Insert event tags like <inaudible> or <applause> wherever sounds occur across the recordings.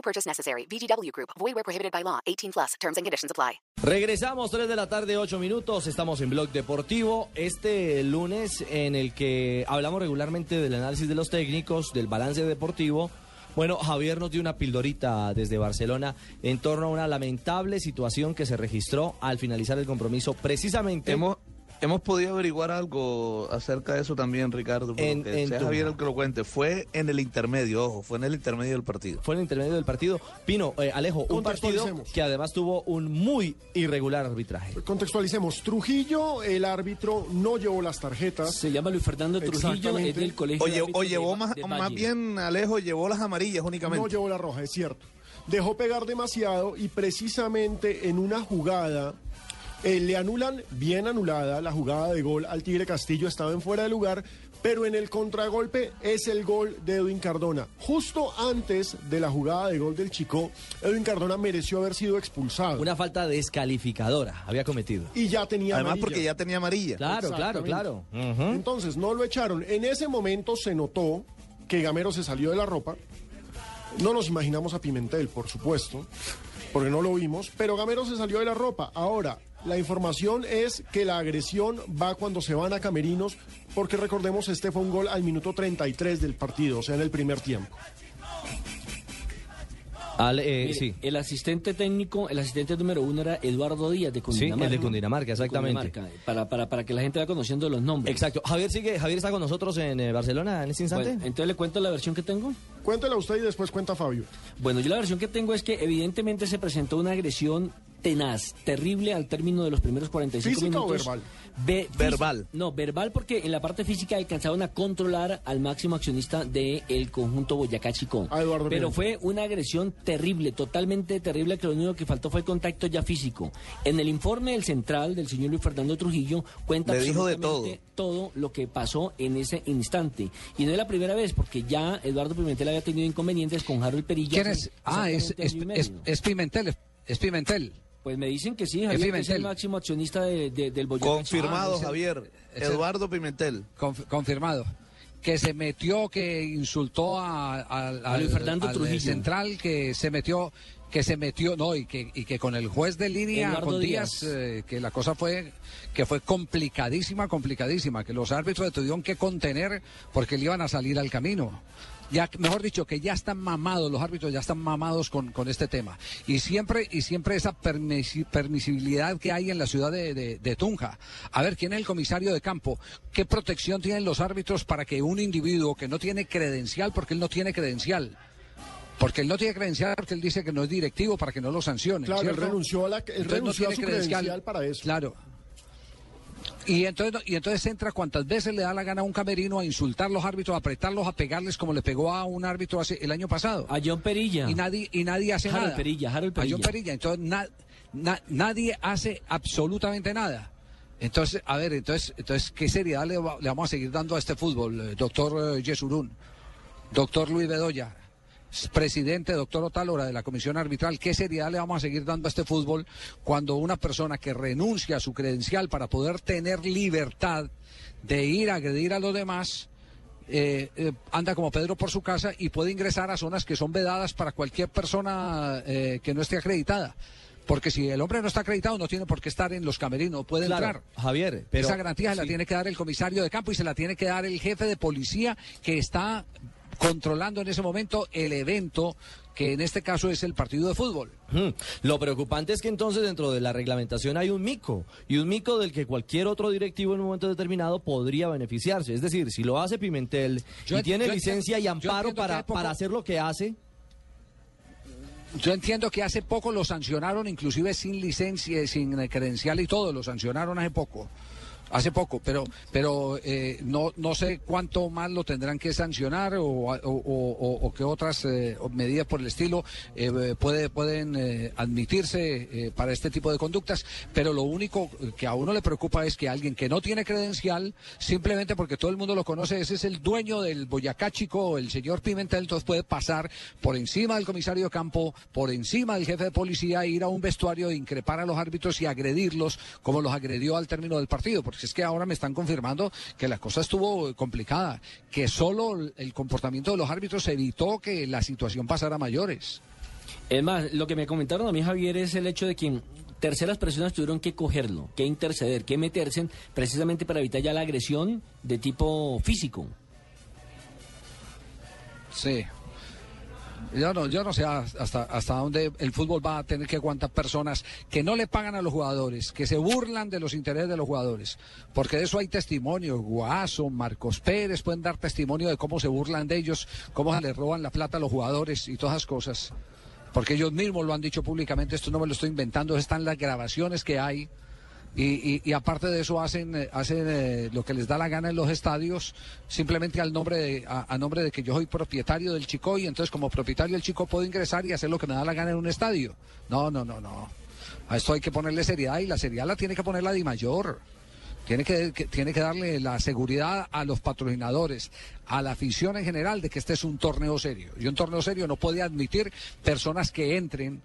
No purchase necessary. VGW Group. Void where prohibited by law. 18 plus. Terms and conditions apply. Regresamos 3 de la tarde, 8 minutos. Estamos en Blog Deportivo. Este lunes en el que hablamos regularmente del análisis de los técnicos, del balance deportivo. Bueno, Javier nos dio una pildorita desde Barcelona en torno a una lamentable situación que se registró al finalizar el compromiso precisamente Hemos, hemos podido averiguar algo acerca de eso también, Ricardo. En- que en sea tu- Javier el que lo cuente. Fue en el intermedio, ojo, fue en el intermedio del partido. fue en el intermedio del partido. Pino, eh, Alejo, un partido que además tuvo un muy irregular arbitraje. Contextualicemos. Trujillo, el árbitro, no llevó las tarjetas. Se llama Luis Fernando Trujillo, es del colegio. O, de o llevó de- más, de más Valle. bien, Alejo, llevó las amarillas únicamente. No llevó la roja, es cierto. Dejó pegar demasiado y precisamente en una jugada eh, le anulan, bien anulada, la jugada de gol al Tigre Castillo, estaba en fuera de lugar, pero en el contragolpe es el gol de Edwin Cardona. Justo antes de la jugada de gol del Chico, Edwin Cardona mereció haber sido expulsado. Una falta descalificadora había cometido. Y ya tenía Además, amarilla. porque ya tenía amarilla. Claro, claro, claro. Entonces no lo echaron. En ese momento se notó que Gamero se salió de la ropa. No nos imaginamos a Pimentel, por supuesto, porque no lo vimos, pero Gamero se salió de la ropa. Ahora, la información es que la agresión va cuando se van a camerinos, porque recordemos, este fue un gol al minuto 33 del partido, o sea, en el primer tiempo. Eh, Mire, sí. El asistente técnico, el asistente número uno era Eduardo Díaz de Cundinamarca. el de Cundinamarca, exactamente. Cundinamarca, para, para, para que la gente vaya conociendo los nombres. Exacto. Javier sigue, Javier está con nosotros en eh, Barcelona en este instante. Bueno, entonces le cuento la versión que tengo. Cuéntela usted y después cuenta Fabio. Bueno, yo la versión que tengo es que evidentemente se presentó una agresión tenaz, terrible al término de los primeros 45 ¿Física o minutos. verbal? Ve- fí- Verbal. No, verbal porque en la parte física alcanzaron a controlar al máximo accionista del conjunto Boyacá Chicó. A Eduardo Pero fue una agresión terrible, totalmente terrible, que lo único que faltó fue contacto ya físico. En el informe del central del señor Luis Fernando Trujillo cuenta Le dijo de absolutamente todo lo que pasó en ese instante. Y no es la primera vez, porque ya Eduardo Pimentel había tenido inconvenientes con Harold Perilla. ¿Quién es? Ah, es, es, es- Pimentel, es Pimentel. Pues me dicen que sí, Javier, que es el Pimentel. máximo accionista de- de- del Boyacá. Confirmado, Ah, Javier. Eduardo Pimentel. Conf- confirmado. Que se metió, que insultó a, a- A Luis Fernando al Trujillo. central, que se metió, que se metió, no, y que, y que con el juez de línea, Eduardo con Díaz, Díaz. eh, que la cosa fue, que fue complicadísima, complicadísima, que los árbitros tuvieron que contener porque le iban a salir al camino. Ya, mejor dicho, que ya están mamados, los árbitros ya están mamados con, con este tema. Y siempre, y siempre esa permisi- permisibilidad que hay en la ciudad de, de- de Tunja. A ver, ¿quién es el comisario de campo? ¿Qué protección tienen los árbitros para que un individuo que no tiene credencial, porque él no tiene credencial, porque él no tiene credencial, porque él dice que no es directivo para que no lo sancionen. Claro, él ¿cierto? renunció a, la, él no renunció a tiene su credencial para eso. Claro. Y entonces, y entonces entra cuantas veces le da la gana a un camerino a insultar a los árbitros, a apretarlos, a pegarles como le pegó a un árbitro hace, el año pasado. A John Perilla. Y nadie, y nadie hace Harold nada. Perilla, Harold A John Perilla. Perilla. Entonces na- na- nadie hace absolutamente nada. Entonces, a ver, entonces, entonces ¿qué seriedad le, le vamos a seguir dando a este fútbol, eh, doctor eh, Yesurún, doctor Luis Bedoya? Presidente, doctor Otálora, de la Comisión Arbitral, ¿qué seriedad le vamos a seguir dando a este fútbol cuando una persona que renuncia a su credencial para poder tener libertad de ir a agredir a los demás, eh, eh, anda como Pedro por su casa y puede ingresar a zonas que son vedadas para cualquier persona eh, que no esté acreditada? Porque si el hombre no está acreditado, no tiene por qué estar en los camerinos, puede Claro, entrar. Javier, pero Esa garantía se la tiene que dar el comisario de campo y se la tiene que dar el jefe de policía que está controlando en ese momento el evento que en este caso es el partido de fútbol. Lo preocupante es que entonces dentro de la reglamentación hay un mico y un mico del que cualquier otro directivo en un momento determinado podría beneficiarse. Es decir, si lo hace Pimentel Yo y tiene licencia y amparo para, poco- para hacer lo que hace, Yo entiendo que hace poco lo sancionaron, inclusive sin licencia, sin credencial y todo, lo sancionaron hace poco. Hace poco, pero pero eh, no no sé cuánto más lo tendrán que sancionar o, o, qué otras eh, medidas por el estilo eh, puede, pueden eh, admitirse eh, para este tipo de conductas, pero lo único que a uno le preocupa es que alguien que no tiene credencial, simplemente porque todo el mundo lo conoce, ese es el dueño del Boyacá Chico, el señor Pimentel, entonces puede pasar por encima del comisario campo, por encima del jefe de policía, ir a un vestuario, increpar a los árbitros y agredirlos como los agredió al término del partido, es que ahora me están confirmando que la cosa estuvo complicada, que solo el comportamiento de los árbitros evitó que la situación pasara a mayores. Es más, lo que me comentaron a mí, Javier, es el hecho de que terceras personas tuvieron que cogerlo, que interceder, que meterse precisamente para evitar ya la agresión de tipo físico. Sí. Yo no, yo no sé hasta, dónde el fútbol va a tener que aguantar personas que no le pagan a los jugadores, que se burlan de los intereses de los jugadores. Porque de eso hay testimonio. Guaso, Marcos Pérez pueden dar testimonio de cómo se burlan de ellos, cómo se les roban la plata a los jugadores y todas esas cosas. Porque ellos mismos lo han dicho públicamente, esto no me lo estoy inventando, están las grabaciones que hay. Y, y- y aparte de eso hacen, eh, hacen eh, lo que les da la gana en los estadios, simplemente al nombre de, a, nombre de que yo soy propietario del Chico y entonces como propietario del Chico puedo ingresar y hacer lo que me da la gana en un estadio. No, no, no, no. A esto hay que ponerle seriedad y la seriedad la tiene que poner la Di Mayor. Tiene que, que- tiene que darle la seguridad a los patrocinadores, a la afición en general de que este es un torneo serio. Y un torneo serio no puede admitir personas que entren,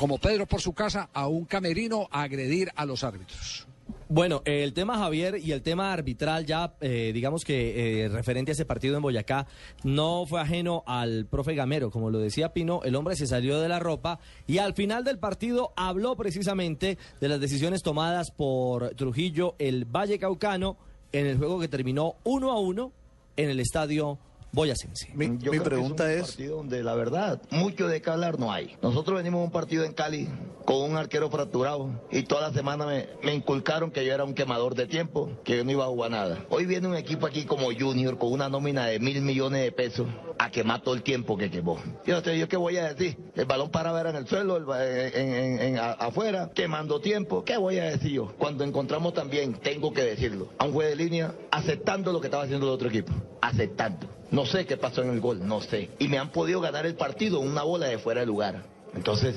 como Pedro por su casa, a un camerino a agredir a los árbitros. Bueno, el tema Javier y el tema arbitral ya, eh, digamos que eh, referente a ese partido en Boyacá, no fue ajeno al profe Gamero. Como lo decía Pino, el hombre se salió de la ropa y al final del partido habló precisamente de las decisiones tomadas por Trujillo, el Valle Caucano, en el juego que terminó uno a uno en el estadio boyacense. Mi, Yo mi creo que pregunta es un es, partido donde la verdad, mucho de qué hablar no hay. Nosotros venimos a un partido en Cali con un arquero fracturado y toda la semana me, me inculcaron que yo era un quemador de tiempo, que yo no iba a jugar nada. Hoy viene un equipo aquí como Junior con una nómina de mil millones de pesos a quemar todo el tiempo que quemó. Yo no sé, yo qué voy a decir. El balón paraba era en el suelo, el ba- en, en- en- a- afuera, quemando tiempo. ¿Qué voy a decir yo? Cuando encontramos también, tengo que decirlo, a un juez de línea aceptando lo que estaba haciendo el otro equipo. Aceptando. No sé qué pasó en el gol, no sé. Y me han podido ganar el partido una bola de fuera de lugar. Entonces,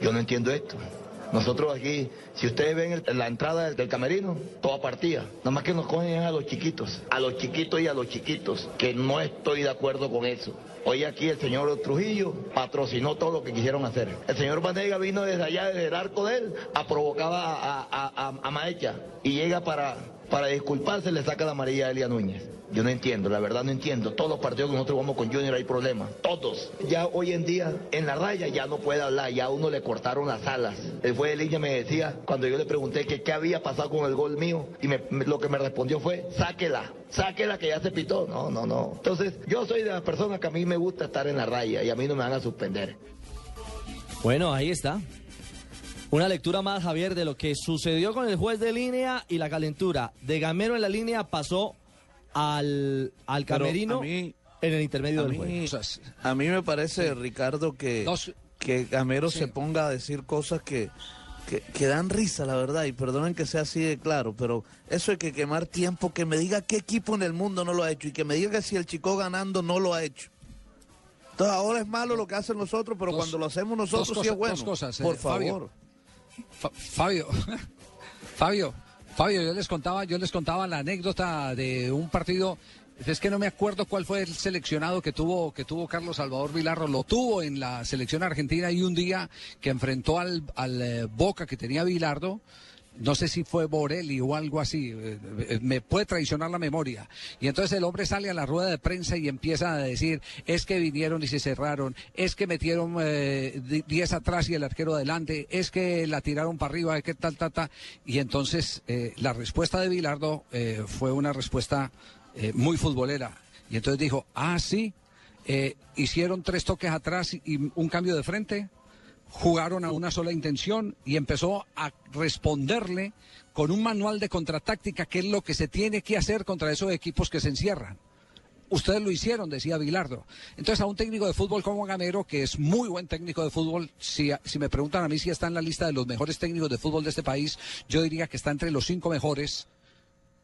yo no entiendo esto. Nosotros aquí, si ustedes ven la entrada del, camerino, toda partida. Nada más que nos cogen a los chiquitos, a los chiquitos y a los chiquitos, que no estoy de acuerdo con eso. Hoy aquí el señor Trujillo patrocinó todo lo que quisieron hacer. El señor Vanega vino desde allá, desde el arco de él, a provocar a, a- a Maecha. Y llega para, para disculparse, le saca la amarilla a Elia Núñez. Yo no entiendo, la verdad no entiendo. Todos los partidos que nosotros jugamos con Junior hay problemas. Todos. Ya hoy en día, en la raya ya no puede hablar, ya a uno le cortaron las alas. El fue de línea me decía, cuando yo le pregunté que qué había pasado con el gol mío, y lo que me respondió fue, sáquela, sáquela que ya se pitó. No, no, no. Entonces, yo soy de las personas que a mí me gusta estar en la raya y a mí no me van a suspender. Bueno, ahí está. Una lectura más, Javier, de lo que sucedió con el juez de línea y la calentura. De Gamero en la línea pasó al, al camerino a mí- en el intermedio del mí, juego. a mí me parece, Ricardo, que, Dos- que Gamero Sí. se ponga a decir cosas que, que, que dan risa, la verdad, y perdonen que sea así de claro, pero eso de que quemar tiempo, que me diga qué equipo en el mundo no lo ha hecho y que me diga que si el chico ganando no lo ha hecho. Entonces ahora es malo lo que hacen nosotros, pero Dos- cuando lo hacemos nosotros sí es bueno. dos cosas, eh, Por Fabio. Fa- Fabio, <laughs> Fabio, Fabio, yo les contaba, yo les contaba la anécdota de un partido. Es que no me acuerdo cuál fue el seleccionado que tuvo, que tuvo Carlos Salvador Vilarro. Lo tuvo en la selección argentina y un día que enfrentó al, al eh, Boca que tenía Vilardo. No sé si fue Borelli o algo así, eh, eh, me puede traicionar la memoria. Y entonces el hombre sale a la rueda de prensa y empieza a decir, es que vinieron y se cerraron, es que metieron eh, di- 10 atrás y el arquero adelante, es que la tiraron para arriba, es que tal, tal. Y entonces eh, la respuesta de Bilardo eh, fue una respuesta eh, muy futbolera. Y entonces dijo, ah, sí, eh, hicieron tres toques atrás y un cambio de frente jugaron a una sola intención y empezó a responderle con un manual de contratáctica, que es lo que se tiene que hacer contra esos equipos que se encierran. Ustedes lo hicieron, decía Bilardo. Entonces, a un técnico de fútbol como Gamero, que es muy buen técnico de fútbol, si, si me preguntan a mí si está en la lista de los mejores técnicos de fútbol de este país, yo diría que está entre los cinco mejores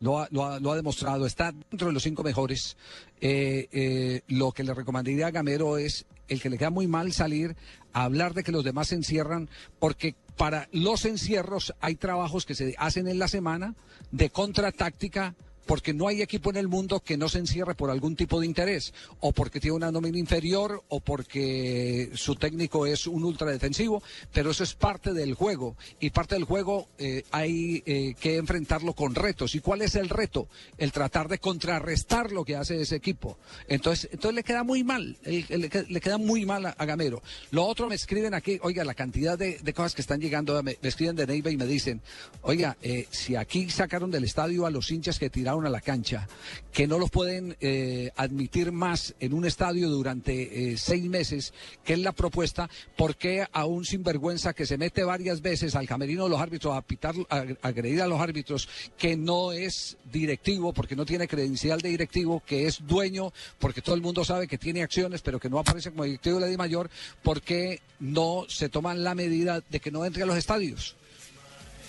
lo ha, lo ha- lo ha demostrado, está dentro de los cinco mejores. Eh, eh, lo que le recomendaría a Gamero es el que le queda muy mal salir a hablar de que los demás se encierran, porque para los encierros hay trabajos que se hacen en la semana de contratáctica porque no hay equipo en el mundo que no se encierre por algún tipo de interés, o porque tiene una nómina inferior, o porque su técnico es un ultradefensivo, pero eso es parte del juego, y parte del juego eh, hay eh, que enfrentarlo con retos. ¿Y cuál es el reto? El tratar de contrarrestar lo que hace ese equipo. Entonces, entonces le queda muy mal, le, que- le queda muy mal a, Gamero. Lo otro me escriben aquí, oiga, la cantidad de, de cosas que están llegando, me, me escriben de Neiva y me dicen, oiga, eh, si aquí sacaron del estadio a los hinchas que tiraron a la cancha, que no los pueden eh, admitir más en un estadio durante eh, seis meses, que es la propuesta, ¿por qué a un sinvergüenza que se mete varias veces al camerino de los árbitros a pitar, a, agredir a los árbitros, que no es directivo, porque no tiene credencial de directivo, que es dueño, porque todo el mundo sabe que tiene acciones, pero que no aparece como directivo de la DIMAYOR, ¿por qué no se toman la medida de que no entre a los estadios?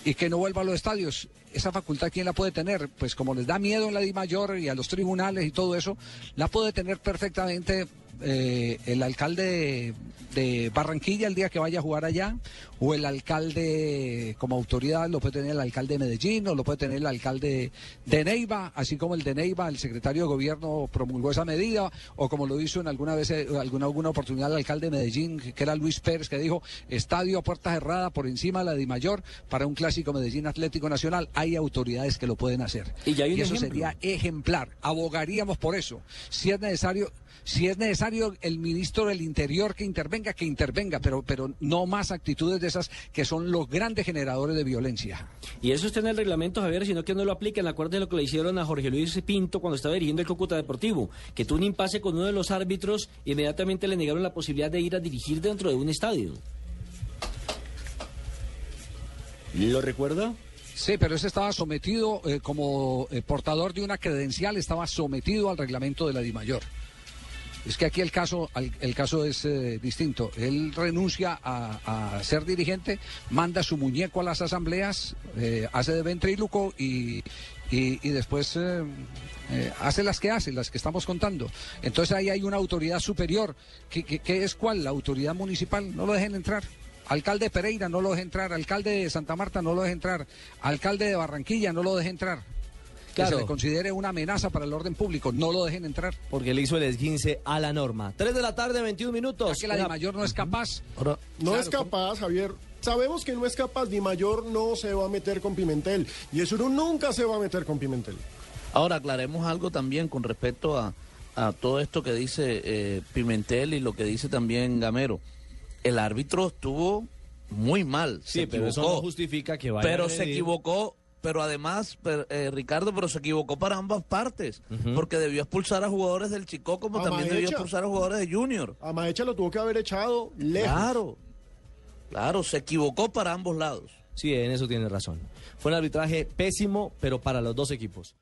y que no vuelva a los estadios. Esa facultad, ¿quién la puede tener? Pues como les da miedo la Di Mayor y a los tribunales y todo eso, la puede tener perfectamente eh, el alcalde de Barranquilla el día que vaya a jugar allá, o el alcalde como autoridad lo puede tener el alcalde de Medellín, o lo puede tener el alcalde de Neiva, así como el de Neiva, el secretario de gobierno promulgó esa medida, o como lo hizo en alguna vez, eh, alguna, alguna oportunidad el alcalde de Medellín, que era Luis Pérez, que dijo, estadio a puerta cerrada por encima de la Di Mayor para un clásico Medellín Atlético Nacional, hay autoridades que lo pueden hacer. Y ya hay un eso ejemplo. sería ejemplar, abogaríamos por eso. Si es necesario, si es necesario el ministro del Interior que intervenga, que intervenga, pero, pero no más actitudes de esas que son los grandes generadores de violencia. Y eso está en el reglamento, Javier, sino que no lo aplican. Acuérdate lo que le hicieron a Jorge Luis Pinto cuando estaba dirigiendo el Cúcuta Deportivo, que tuvo un impasse con uno de los árbitros y inmediatamente le negaron la posibilidad de ir a dirigir dentro de un estadio. ¿Lo recuerda? Sí, pero ese estaba sometido eh, como eh, portador de una credencial, estaba sometido al reglamento de la DIMAYOR. Es que aquí el caso, el caso es eh, distinto. Él renuncia a, ser dirigente, manda su muñeco a las asambleas, eh, hace de ventríloco y, y, y después eh, hace las que hace, las que estamos contando. Entonces ahí hay una autoridad superior. ¿Qué, es cuál? La autoridad municipal. No lo dejen entrar. Alcalde de Pereira no lo deje entrar, alcalde de Santa Marta no lo deje entrar, alcalde de Barranquilla no lo deje entrar. Que Claro. se le considere una amenaza para el orden público, no lo dejen entrar. Porque le hizo el esguince a la norma. 3 de la tarde, 21 minutos. Ya que la Di Mayor no es capaz. No Claro, es capaz, Javier. Sabemos que no es capaz. Di Mayor no se va a meter con Pimentel. Y Esurú nunca se va a meter con Pimentel. Ahora aclaremos algo también con respecto a, a todo esto que dice eh, Pimentel y lo que dice también Gamero. El árbitro estuvo muy mal. Sí, se pero eso no justifica que vaya Pero a se equivocó, pero además, per- eh, Ricardo, pero se equivocó para ambas partes. Porque debió expulsar a jugadores del Chico como A también debió expulsar a jugadores de Junior. A Maecha lo tuvo que haber echado lejos. Claro, claro, se equivocó para ambos lados. Sí, en eso tiene razón. Fue un arbitraje pésimo, pero para los dos equipos.